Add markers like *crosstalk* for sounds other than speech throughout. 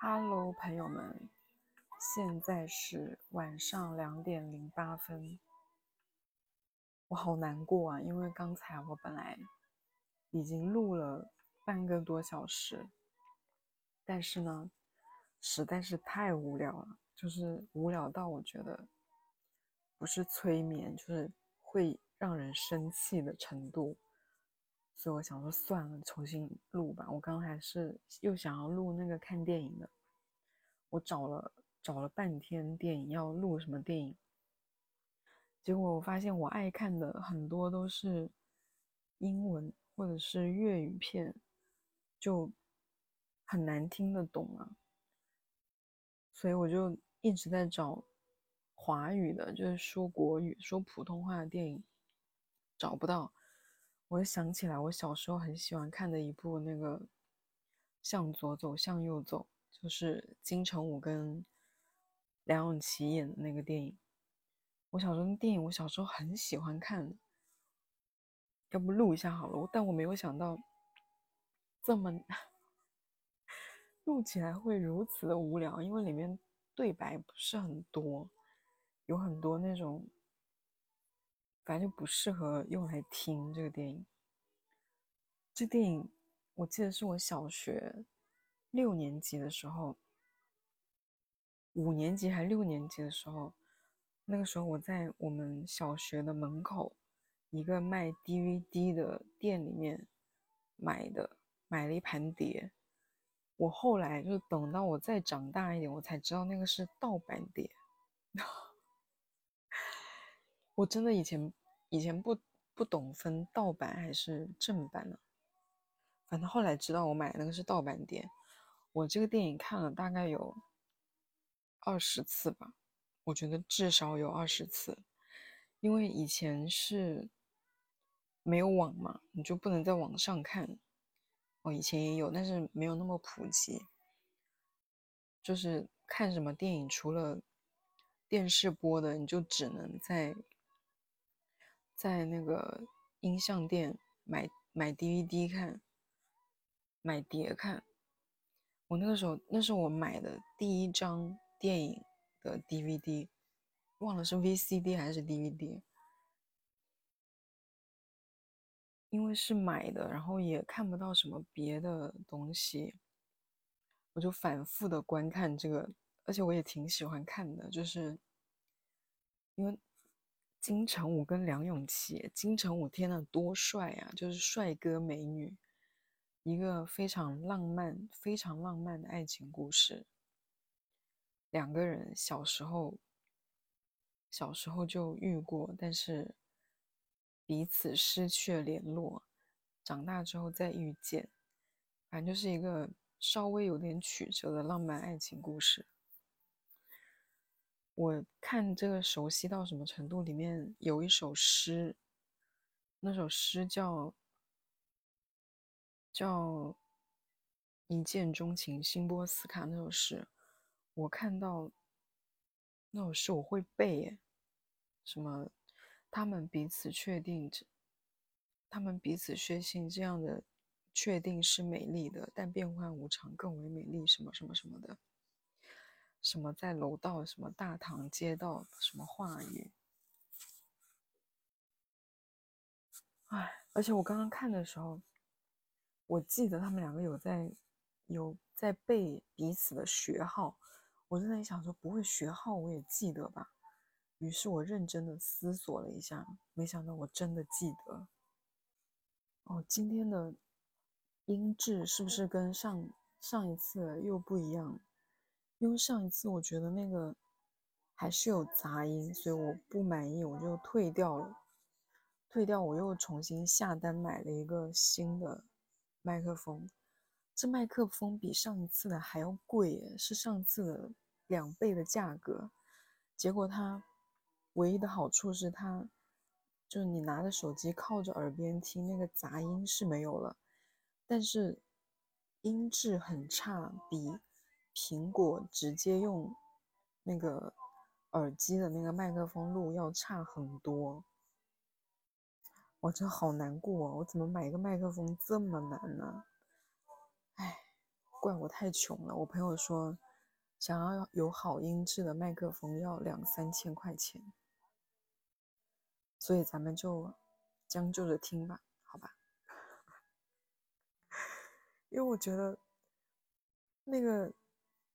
Hello，朋友们，现在是晚上两点零八分，我好难过啊，因为刚才我本来已经录了半个多小时，但是呢，实在是太无聊了，就是无聊到我觉得不是催眠，就是会让人生气的程度，所以我想说算了，重新录吧。我刚还是又想要录那个看电影的，我找了找了半天电影要录什么电影，结果我发现我爱看的很多都是英文或者是粤语片，就很难听得懂啊，所以我就一直在找华语的，就是说国语、说普通话的电影，找不到。我就想起来，我小时候很喜欢看的一部那个《向左走，向右走》，就是金城武跟梁咏琪演的那个电影。我小时候那电影，我小时候很喜欢看，要不录一下好了。但我没有想到这么 *laughs* 录起来会如此的无聊，因为里面对白不是很多，有很多那种。反正就不适合用来听这个电影。这电影我记得是我小学六年级的时候，五年级还六年级的时候，那个时候我在我们小学的门口一个卖 DVD 的店里面买的，买了一盘碟。我后来就等到我再长大一点，我才知道那个是盗版碟。*laughs* 我真的以前以前不不懂分盗版还是正版呢，反正后来知道我买的那个是盗版碟。我这个电影看了大概有二十次吧，我觉得至少有二十次，因为以前是没有网嘛，你就不能在网上看。我以前也有，但是没有那么普及。就是看什么电影，除了电视播的，你就只能在。在那个音像店买买 DVD 看，买碟看。我那个时候，那是我买的第一张电影的 DVD，忘了是 VCD 还是 DVD。因为是买的，然后也看不到什么别的东西，我就反复的观看这个，而且我也挺喜欢看的，就是因为。金城武跟梁咏琪，金城武天呐，多帅啊！就是帅哥美女，一个非常浪漫、非常浪漫的爱情故事。两个人小时候，小时候就遇过，但是彼此失去了联络，长大之后再遇见，反正就是一个稍微有点曲折的浪漫爱情故事。我看这个熟悉到什么程度？里面有一首诗，那首诗叫叫一见钟情，辛波斯卡那首诗，我看到那首诗我会背耶，什么他们彼此确定，他们彼此确信这样的确定是美丽的，但变幻无常更为美丽，什么什么什么的。什么在楼道，什么大堂街道，什么话语？哎，而且我刚刚看的时候，我记得他们两个有在有在背彼此的学号，我就在想说，不会学号我也记得吧？于是我认真的思索了一下，没想到我真的记得。哦，今天的音质是不是跟上上一次又不一样？因为上一次我觉得那个还是有杂音，所以我不满意，我就退掉了。退掉，我又重新下单买了一个新的麦克风。这麦克风比上一次的还要贵，是上次的两倍的价格。结果它唯一的好处是它，就是你拿着手机靠着耳边听，那个杂音是没有了，但是音质很差，比。苹果直接用那个耳机的那个麦克风录要差很多，我真好难过啊，我怎么买一个麦克风这么难呢？哎，怪我太穷了。我朋友说，想要有好音质的麦克风要两三千块钱，所以咱们就将就着听吧，好吧？*laughs* 因为我觉得那个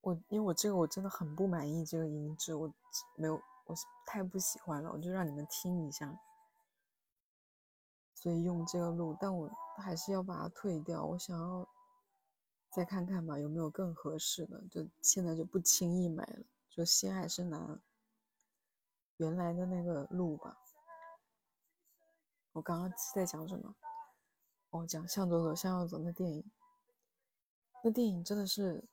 我，因为我这个我真的很不满意这个音质，我没有，我太不喜欢了，我就让你们听一下。所以用这个录，但我还是要把它退掉。我想要再看看吧，有没有更合适的。就现在就不轻易买了，就先还是拿原来的那个录吧。我刚刚在讲什么？哦，讲向左走，向右走那电影。那电影真的是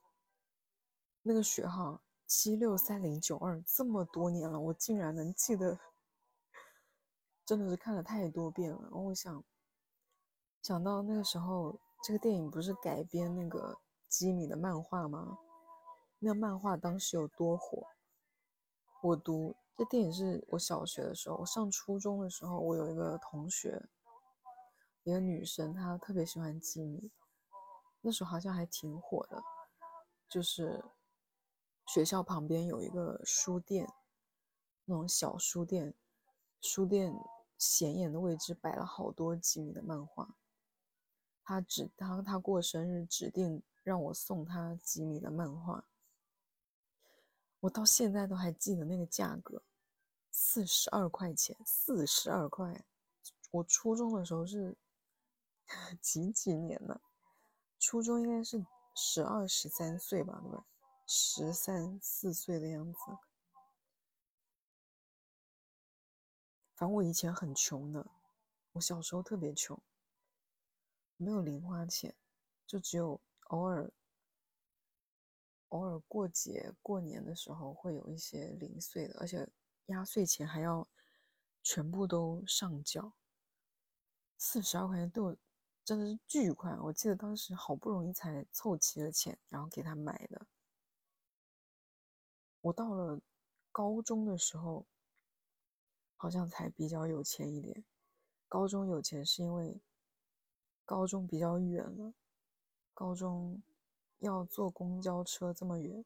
那个学号七六三零九二，这么多年了，我竟然能记得。真的是看了太多遍了，然后我想想到那个时候，这个电影不是改编那个吉米的漫画吗？那漫画当时有多火？我读这电影是我小学的时候，我上初中的时候，我有一个同学，一个女生，她特别喜欢吉米，那时候好像还挺火的，就是学校旁边有一个书店，那种小书店。书店显眼的位置摆了好多吉米的漫画，他指他他过生日指定让我送他吉米的漫画，我到现在都还记得那个价格，四十二块钱，四十二块。我初中的时候是 *laughs* 几几年呢？初中应该是十二十三岁吧，对吧？十三四岁的样子。反正我以前很穷的，我小时候特别穷，没有零花钱，就只有偶尔偶尔过节过年的时候会有一些零碎的，而且压岁钱还要全部都上缴。四十二块钱对我真的是巨款，我记得当时好不容易才凑齐了钱，然后给他买的。我到了高中的时候。好像才比较有钱一点。高中有钱是因为高中比较远了，高中要坐公交车这么远，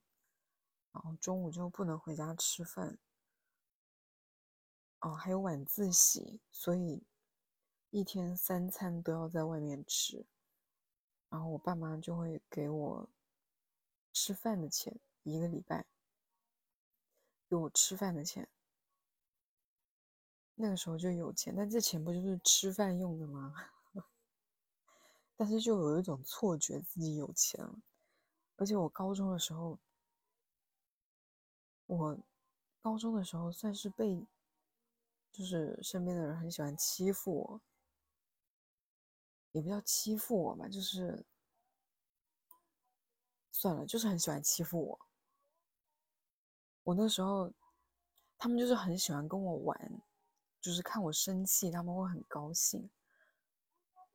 然后中午就不能回家吃饭。哦，还有晚自习，所以一天三餐都要在外面吃。然后我爸妈就会给我吃饭的钱，一个礼拜有吃饭的钱。那个时候就有钱，但这钱不就是吃饭用的吗？*laughs* 但是就有一种错觉自己有钱了。而且我高中的时候，我高中的时候算是被，就是身边的人很喜欢欺负我，也不叫欺负我吧，就是算了，就是很喜欢欺负我。我那时候，他们就是很喜欢跟我玩。就是看我生气，他们会很高兴。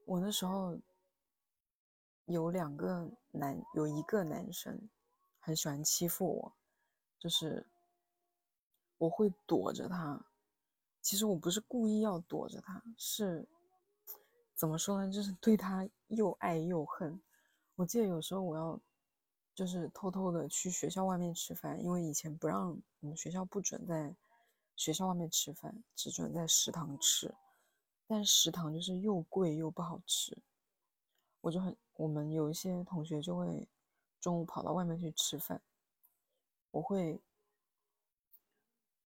我那时候有两个男，有一个男生很喜欢欺负我，就是我会躲着他。其实我不是故意要躲着他，是怎么说呢？就是对他又爱又恨。我记得有时候我要就是偷偷的去学校外面吃饭，因为以前不让我们学校不准在。学校外面吃饭只准在食堂吃，但食堂就是又贵又不好吃。我就很，我们有一些同学就会中午跑到外面去吃饭，我会，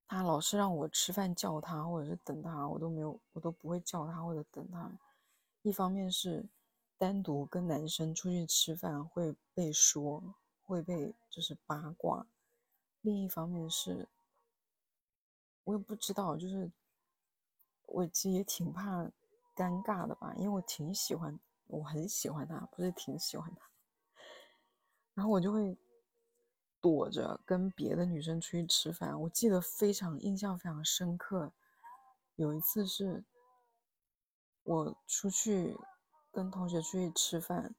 他老是让我吃饭叫他或者是等他，我都没有，我都不会叫他或者等他。一方面是单独跟男生出去吃饭会被说，会被就是八卦；另一方面是。我也不知道，就是我其实也挺怕尴尬的吧，因为我挺喜欢，我很喜欢他，不是挺喜欢他。然后我就会躲着跟别的女生出去吃饭。我记得非常印象非常深刻，有一次是我出去跟同学出去吃饭，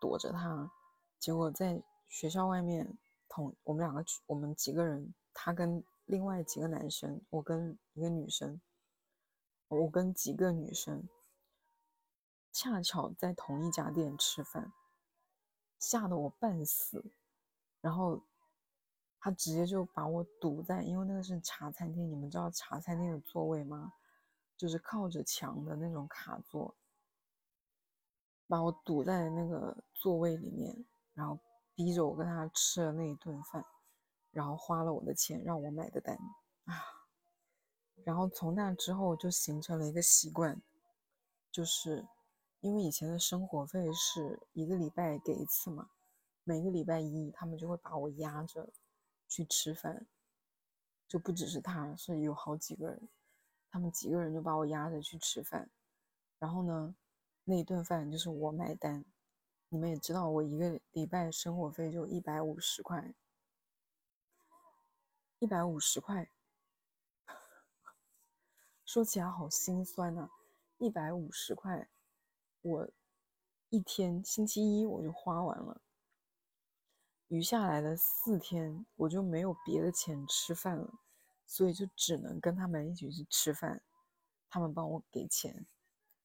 躲着他，结果在学校外面同我们两个我们几个人，他跟。另外几个男生，我跟一个女生，我跟几个女生，恰巧在同一家店吃饭。吓得我半死，然后他直接就把我堵在，因为那个是茶餐厅，你们知道茶餐厅的座位吗？就是靠着墙的那种卡座，把我堵在那个座位里面，然后逼着我跟他吃了那一顿饭，然后花了我的钱让我买的单啊，然后从那之后就形成了一个习惯，就是。因为以前的生活费是一个礼拜给一次嘛，每个礼拜一他们就会把我压着去吃饭，就不只是他，是有好几个人，他们几个人就把我压着去吃饭，然后呢，那一顿饭就是我买单。你们也知道，我一个礼拜生活费就一百五十块，一百五十块，*laughs* 说起来好心酸呐，一百五十块。我一天星期一我就花完了，余下来的四天我就没有别的钱吃饭了，所以就只能跟他们一起去吃饭，他们帮我给钱，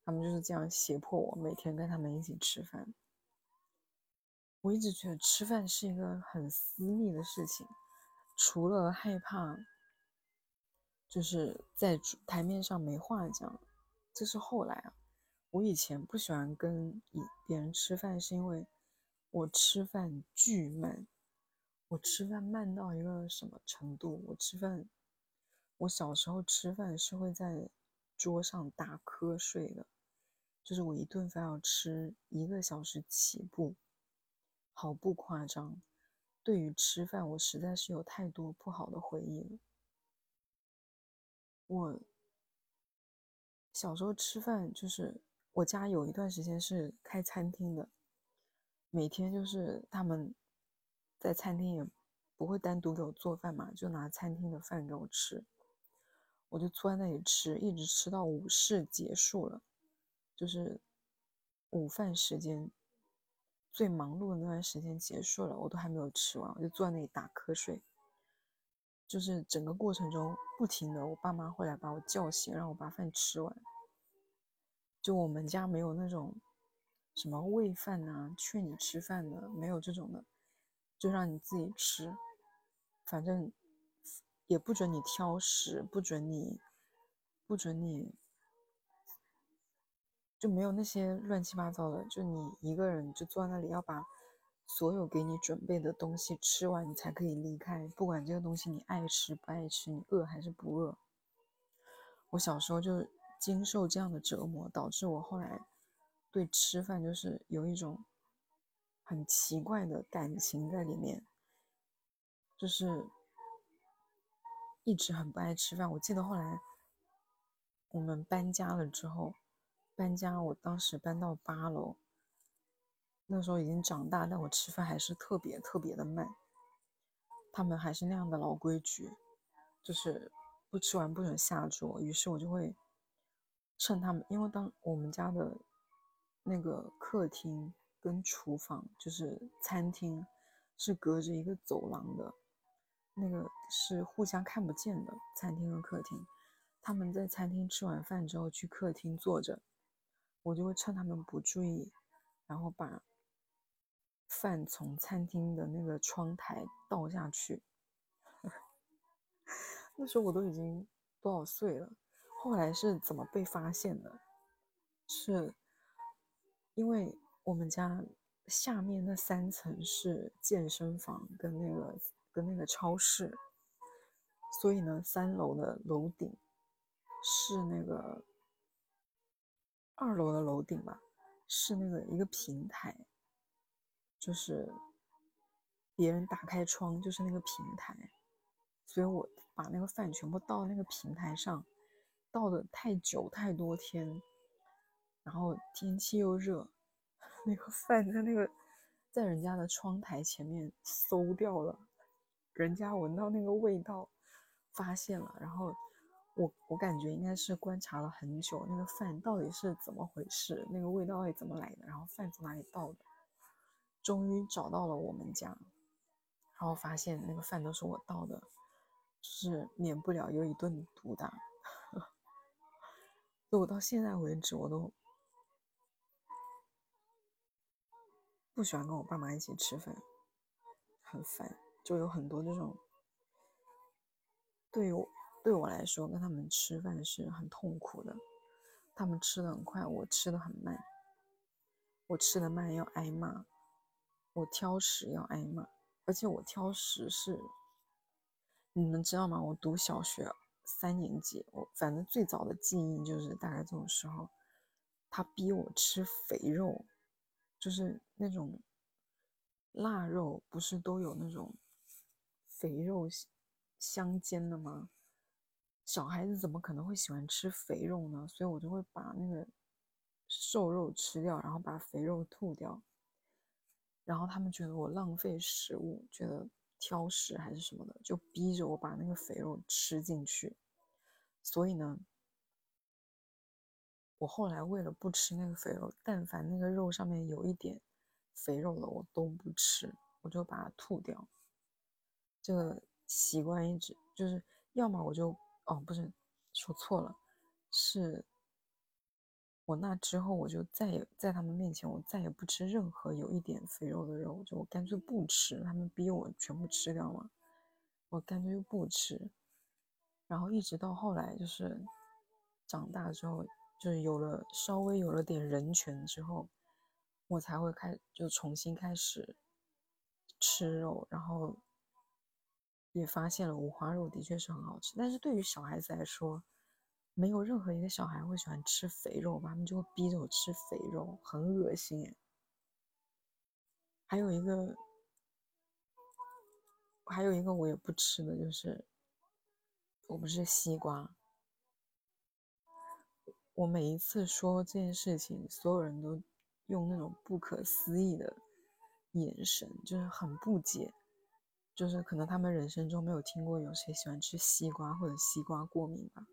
他们就是这样胁迫我每天跟他们一起吃饭。我一直觉得吃饭是一个很私密的事情，除了害怕，就是在台面上没话讲，这是后来啊。我以前不喜欢跟别人吃饭，是因为我吃饭巨慢。我吃饭慢到一个什么程度？我吃饭，我小时候吃饭是会在桌上打瞌睡的，就是我一顿饭要吃一个小时起步，毫不夸张。对于吃饭，我实在是有太多不好的回忆了。我小时候吃饭就是。我家有一段时间是开餐厅的，每天就是他们在餐厅也不会单独给我做饭嘛，就拿餐厅的饭给我吃，我就坐在那里吃，一直吃到午市结束了，就是午饭时间最忙碌的那段时间结束了，我都还没有吃完，我就坐在那里打瞌睡，就是整个过程中不停的，我爸妈会来把我叫醒，让我把饭吃完。就我们家没有那种什么喂饭呐、劝你吃饭的，没有这种的，就让你自己吃，反正也不准你挑食，不准你，不准你，就没有那些乱七八糟的，就你一个人就坐在那里，要把所有给你准备的东西吃完，你才可以离开，不管这个东西你爱吃不爱吃，你饿还是不饿。我小时候就。经受这样的折磨，导致我后来对吃饭就是有一种很奇怪的感情在里面，就是一直很不爱吃饭。我记得后来我们搬家了之后，搬家，我当时搬到八楼，那时候已经长大，但我吃饭还是特别特别的慢。他们还是那样的老规矩，就是不吃完不准下桌。于是我就会。趁他们，因为当我们家的那个客厅跟厨房，就是餐厅，是隔着一个走廊的，那个是互相看不见的。餐厅和客厅，他们在餐厅吃完饭之后去客厅坐着，我就会趁他们不注意，然后把饭从餐厅的那个窗台倒下去。*laughs* 那时候我都已经多少岁了？后来是怎么被发现的？是因为我们家下面那三层是健身房跟那个跟那个超市，所以呢，三楼的楼顶是那个二楼的楼顶吧，是那个一个平台，就是别人打开窗就是那个平台，所以我把那个饭全部倒那个平台上。倒的太久太多天，然后天气又热，*laughs* 那个饭在那个在人家的窗台前面馊掉了，人家闻到那个味道，发现了，然后我我感觉应该是观察了很久，那个饭到底是怎么回事，那个味道是怎么来的，然后饭从哪里倒的，终于找到了我们家，然后发现那个饭都是我倒的，就是免不了有一顿毒打。就 *laughs* 我到现在为止，我都不喜欢跟我爸妈一起吃饭，很烦，就有很多这种。对我对我来说，跟他们吃饭是很痛苦的。他们吃的很快，我吃的很慢。我吃的慢要挨骂，我挑食要挨骂，而且我挑食是，你们知道吗？我读小学三年级，我反正最早的记忆就是大概这种时候，他逼我吃肥肉，就是那种腊肉，不是都有那种肥肉相间的吗？小孩子怎么可能会喜欢吃肥肉呢？所以我就会把那个。瘦肉吃掉，然后把肥肉吐掉，然后他们觉得我浪费食物，觉得挑食还是什么的，就逼着我把那个肥肉吃进去。所以呢，我后来为了不吃那个肥肉，但凡那个肉上面有一点肥肉的，我都不吃，我就把它吐掉。这个习惯一直就是，要么我就哦，不是说错了，是。我那之后，我就再也在他们面前，我再也不吃任何有一点肥肉的肉，就我干脆不吃。他们逼我全部吃掉嘛，我干脆就不吃。然后一直到后来，就是长大之后，就是有了稍微有了点人权之后，我才会开就重新开始吃肉，然后也发现了五花肉的确是很好吃，但是对于小孩子来说。没有任何一个小孩会喜欢吃肥肉？他们就会逼着我吃肥肉，很恶心。还有一个，还有一个我也不吃的就是，我不是西瓜。我每一次说这件事情，所有人都用那种不可思议的眼神，就是很不解，就是可能他们人生中没有听过有谁喜欢吃西瓜或者西瓜过敏吧。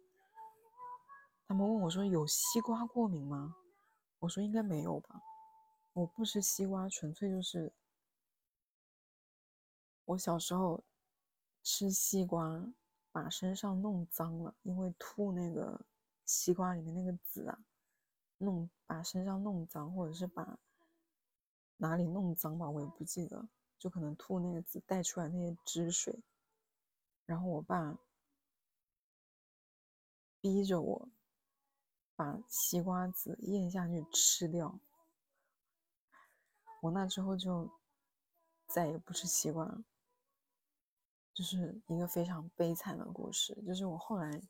他们问我说：“有西瓜过敏吗？”我说：“应该没有吧。”我不吃西瓜，纯粹就是我小时候吃西瓜把身上弄脏了，因为吐那个西瓜里面那个籽啊，弄把身上弄脏，或者是把哪里弄脏吧，我也不记得，就可能吐那个籽带出来那些汁水，然后我爸逼着我。把西瓜籽咽下去吃掉，我那之后就再也不吃西瓜了，就是一个非常悲惨的故事。就是我后来，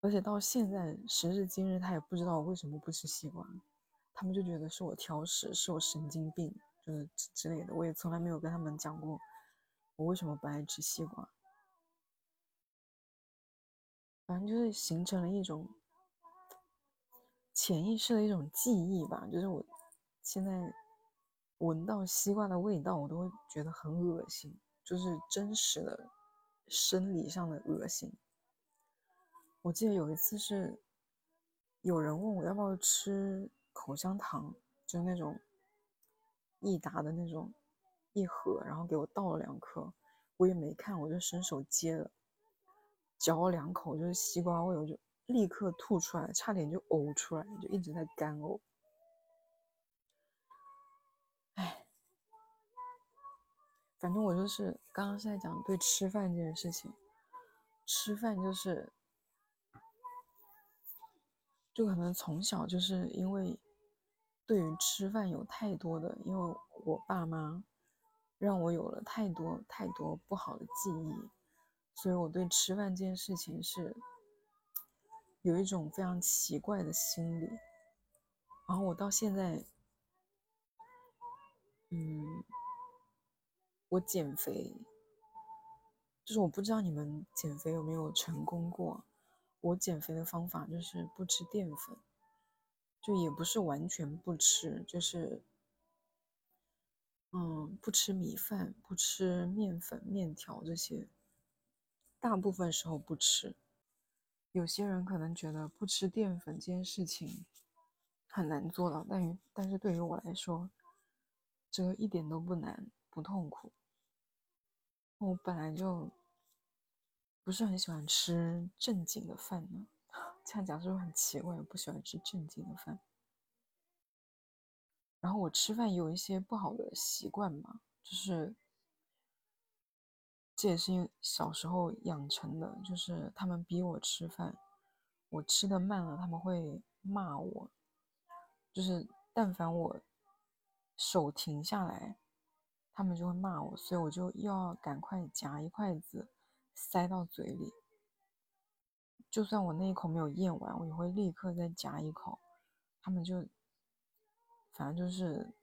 而且到现在时至今日，他也不知道我为什么不吃西瓜，他们就觉得是我挑食，是我神经病，就是之类的。我也从来没有跟他们讲过我为什么不爱吃西瓜，反正就是形成了一种。潜意识的一种记忆吧，就是我现在闻到西瓜的味道，我都会觉得很恶心，就是真实的生理上的恶心。我记得有一次是有人问我要不要吃口香糖，就是那种益达的那种一盒，然后给我倒了两颗，我也没看，我就伸手接了，嚼了两口，就是西瓜味，我就。立刻吐出来，差点就呕出来，就一直在干呕。哎，反正我就是刚刚是在讲对吃饭这件事情，吃饭就是，就可能从小就是因为对于吃饭有太多的，因为我爸妈让我有了太多太多不好的记忆，所以我对吃饭这件事情是。有一种非常奇怪的心理，然后我到现在，嗯，我减肥，就是我不知道你们减肥有没有成功过。我减肥的方法就是不吃淀粉，就也不是完全不吃，就是，嗯，不吃米饭，不吃面粉、面条这些，大部分时候不吃。有些人可能觉得不吃淀粉这件事情很难做到，但但是对于我来说，这个一点都不难，不痛苦。我本来就不是很喜欢吃正经的饭呢，这样讲是不是很奇怪？我不喜欢吃正经的饭。然后我吃饭有一些不好的习惯吧，就是这也是因为小时候养成的，就是他们逼我吃饭，我吃的慢了，他们会骂我，就是但凡我手停下来，他们就会骂我，所以我就又要赶快夹一筷子塞到嘴里，就算我那一口没有咽完，我也会立刻再夹一口，他们就。反正就是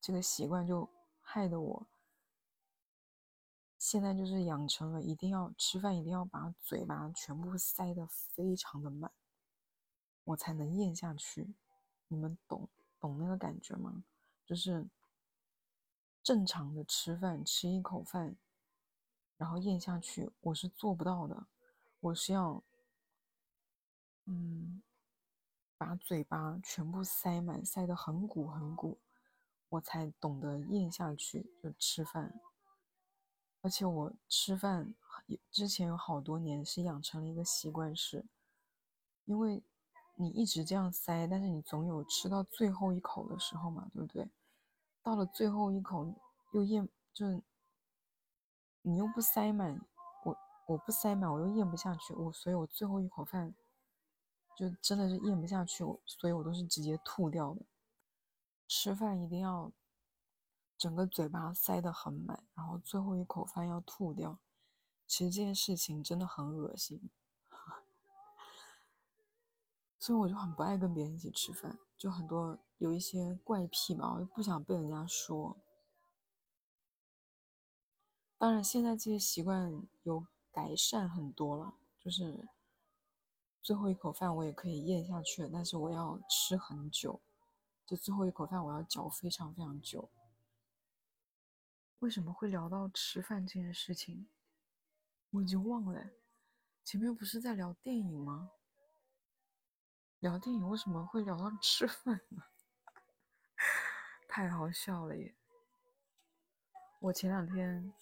这个习惯，就害得我现在就是养成了一定要吃饭，一定要把嘴巴全部塞得非常的满，我才能咽下去。你们懂懂那个感觉吗？就是正常的吃饭，吃一口饭，然后咽下去，我是做不到的。我是要，嗯。把嘴巴全部塞满，塞得很鼓很鼓，我才懂得咽下去就吃饭。而且我吃饭之前有好多年是养成了一个习惯，是因为你一直这样塞，但是你总有吃到最后一口的时候嘛，对不对？到了最后一口又咽，就你又不塞满，我我不塞满，我又咽不下去，我所以我最后一口饭。就真的是咽不下去，所以我都是直接吐掉的。吃饭一定要整个嘴巴塞得很满，然后最后一口饭要吐掉。其实这件事情真的很恶心，*laughs* 所以我就很不爱跟别人一起吃饭，就很多有一些怪癖吧，我就不想被人家说。当然，现在这些习惯有改善很多了，就是。最后一口饭我也可以咽下去，但是我要吃很久，就最后一口饭我要嚼非常非常久。为什么会聊到吃饭这件事情？我已经忘了，前面不是在聊电影吗？聊电影为什么会聊到吃饭呢？*laughs* 太好笑了耶！我前两天，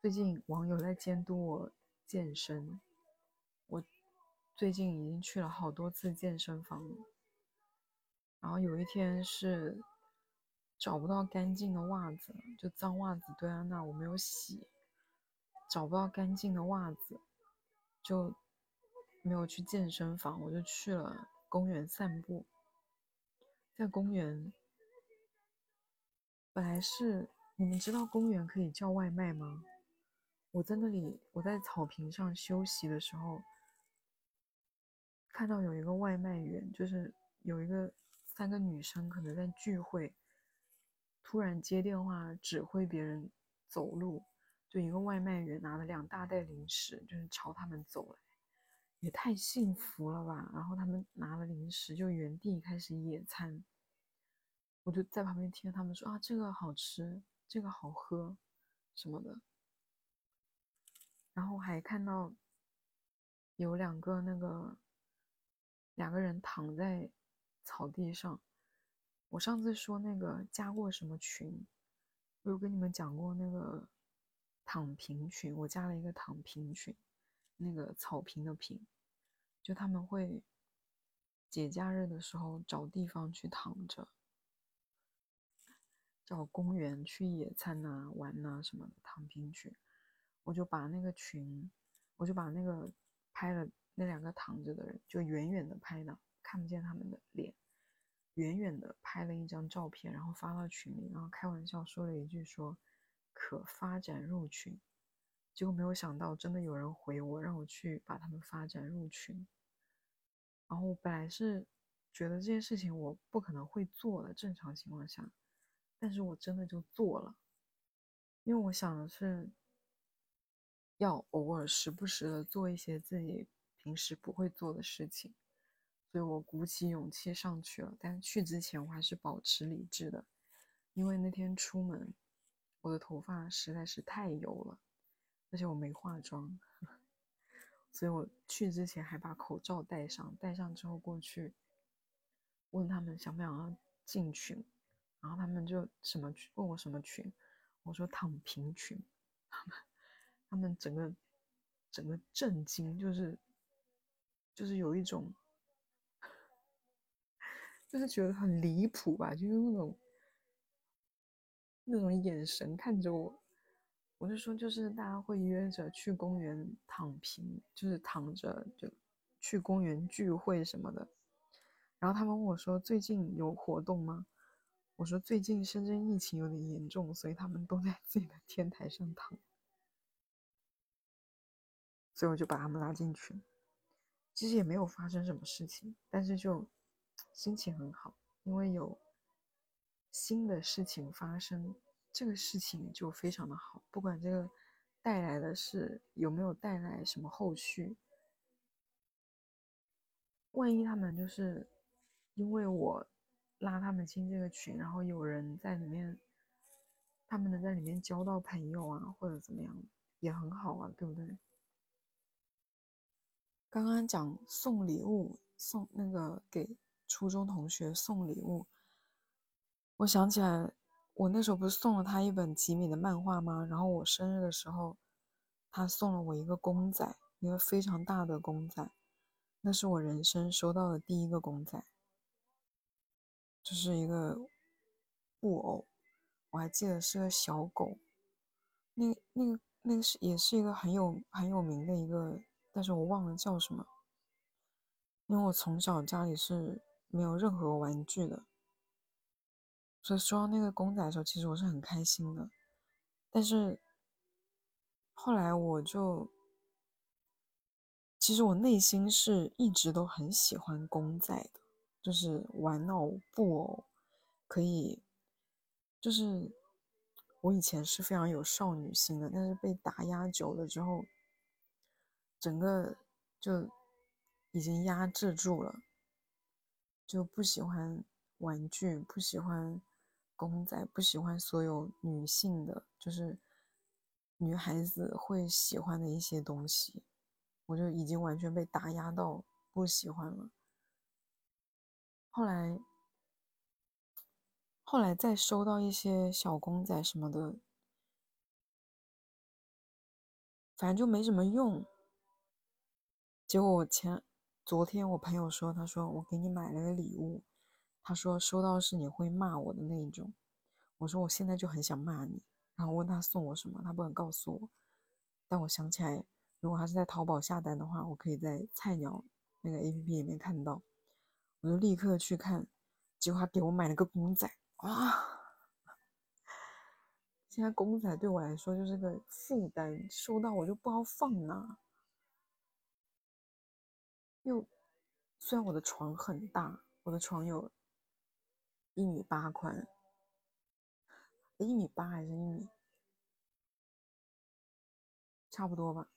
最近网友在监督我健身。最近已经去了好多次健身房，然后有一天是找不到干净的袜子，就脏袜子堆在那，我没有洗，找不到干净的袜子，就没有去健身房，我就去了公园散步。在公园，本来是你们知道公园可以叫外卖吗？我在那里，我在草坪上休息的时候。看到有一个外卖员，就是有一个三个女生可能在聚会，突然接电话指挥别人走路，就一个外卖员拿了两大袋零食，就是朝他们走来，也太幸福了吧！然后他们拿了零食就原地开始野餐，我就在旁边听他们说啊，这个好吃，这个好喝，什么的。然后还看到有两个那个。两个人躺在草地上。我上次说那个加过什么群，我有跟你们讲过那个躺平群。我加了一个躺平群，那个草坪的坪，就他们会节假日的时候找地方去躺着，找公园去野餐呐、玩呐什么的躺平群。我就把那个群，我就把那个拍了。那两个躺着的人就远远的拍的，看不见他们的脸，远远的拍了一张照片，然后发到群里，然后开玩笑说了一句说可发展入群，结果没有想到真的有人回我，让我去把他们发展入群。然后我本来是觉得这件事情我不可能会做的，正常情况下，但是我真的就做了，因为我想的是要偶尔时不时的做一些自己。平时不会做的事情，所以我鼓起勇气上去了。但去之前我还是保持理智的，因为那天出门，我的头发实在是太油了，而且我没化妆，*laughs* 所以我去之前还把口罩戴上。戴上之后过去，问他们想不想要进群，然后他们就什么问我什么群，我说躺平群，*laughs* 他们他们整个整个震惊，就是。就是有一种，就是觉得很离谱吧，就是那种那种眼神看着我。我就说，就是大家会约着去公园躺平，就是躺着就去公园聚会什么的。然后他们问我说：“最近有活动吗？”我说：“最近深圳疫情有点严重，所以他们都在自己的天台上躺。”所以我就把他们拉进群。其实也没有发生什么事情，但是就心情很好，因为有新的事情发生。这个事情就非常的好，不管这个带来的是有没有带来什么后续，万一他们就是因为我拉他们进这个群，然后有人在里面，他们能在里面交到朋友啊，或者怎么样，也很好啊，对不对？刚刚讲送礼物，送那个给初中同学送礼物，我想起来。我那时候不是送了他一本吉米的漫画吗？然后我生日的时候，他送了我一个公仔，一个非常大的公仔，那是我人生收到的第一个公仔，就是一个布偶，我还记得是个小狗，那那个那个是也是一个很有很有名的一个，但是我忘了叫什么，因为我从小家里是没有任何玩具的。所以收到那个公仔的时候，其实我是很开心的。但是后来我就，其实我内心是一直都很喜欢公仔的，就是玩偶、布偶，可以，就是我以前是非常有少女心的，但是被打压久了之后，整个就已经压制住了，就不喜欢玩具，不喜欢。公仔不喜欢所有女性的，就是女孩子会喜欢的一些东西，我就已经完全被打压到不喜欢了。后来，后来再收到一些小公仔什么的，反正就没什么用。结果我前昨天我朋友说，他说我给你买了个礼物。他说收到是你会骂我的那一种，我说我现在就很想骂你，然后问他送我什么，他不肯告诉我。但我想起来，如果他是在淘宝下单的话，我可以在菜鸟那个 A P P 里面看到，我就立刻去看。结果他给我买了个公仔哇！*laughs* 现在公仔对我来说就是个负担，收到我就不好放哪。又虽然我的床很大，我的床有。一米八宽，一米八还是一米，差不多吧。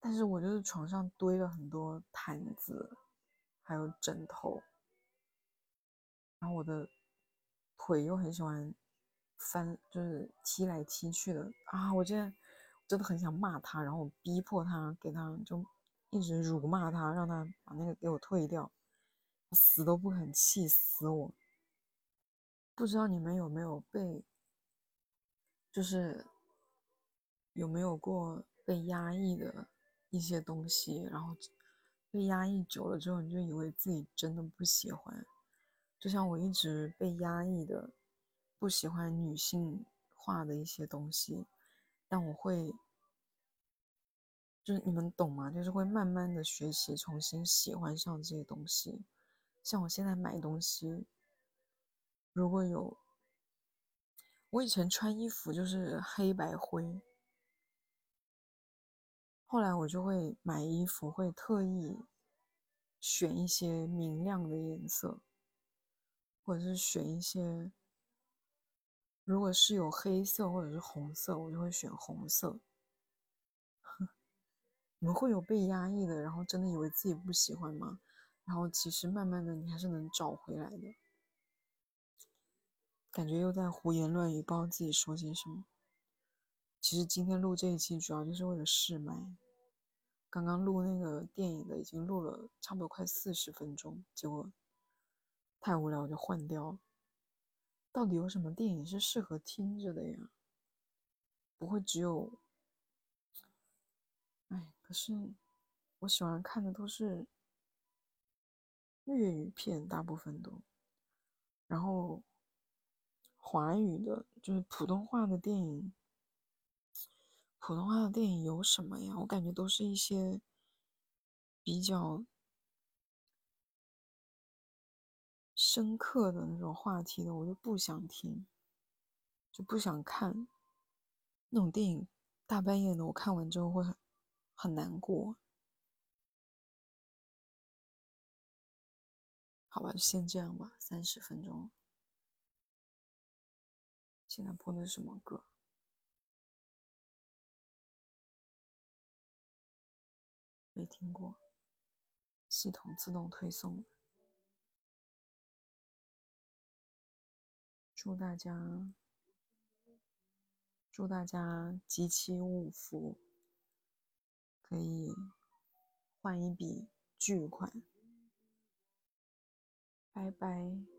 但是我就是床上堆了很多毯子，还有枕头，然后我的腿又很喜欢翻，就是踢来踢去的啊！我现在真的很想骂他，然后我逼迫他给他就一直辱骂他，让他把那个给我退掉。死都不肯，气死我！不知道你们有没有被，就是有没有过被压抑的一些东西，然后被压抑久了之后，你就以为自己真的不喜欢。就像我一直被压抑的，不喜欢女性化的一些东西，但我会，就是你们懂吗？就是会慢慢的学习，重新喜欢上这些东西。像我现在买东西，如果有我以前穿衣服就是黑白灰，后来我就会买衣服会特意选一些明亮的颜色，或者是选一些，如果是有黑色或者是红色，我就会选红色。你们会有被压抑的，然后真的以为自己不喜欢吗？然后其实慢慢的你还是能找回来的，感觉又在胡言乱语，不知道自己说些什么。其实今天录这一期主要就是为了试麦，刚刚录那个电影的已经录了差不多快四十分钟，结果太无聊就换掉了。到底有什么电影是适合听着的呀？不会只有……可是我喜欢看的都是。粤语片大部分都，然后华语的，就是普通话的电影。普通话的电影有什么呀？我感觉都是一些比较深刻的那种话题的，我就不想听，就不想看那种电影。大半夜的，我看完之后会很很难过。好吧，就先这样吧，三十分钟。现在播的是什么歌？没听过。系统自动推送。祝大家，祝大家集齐五福，可以换一笔巨款。拜拜。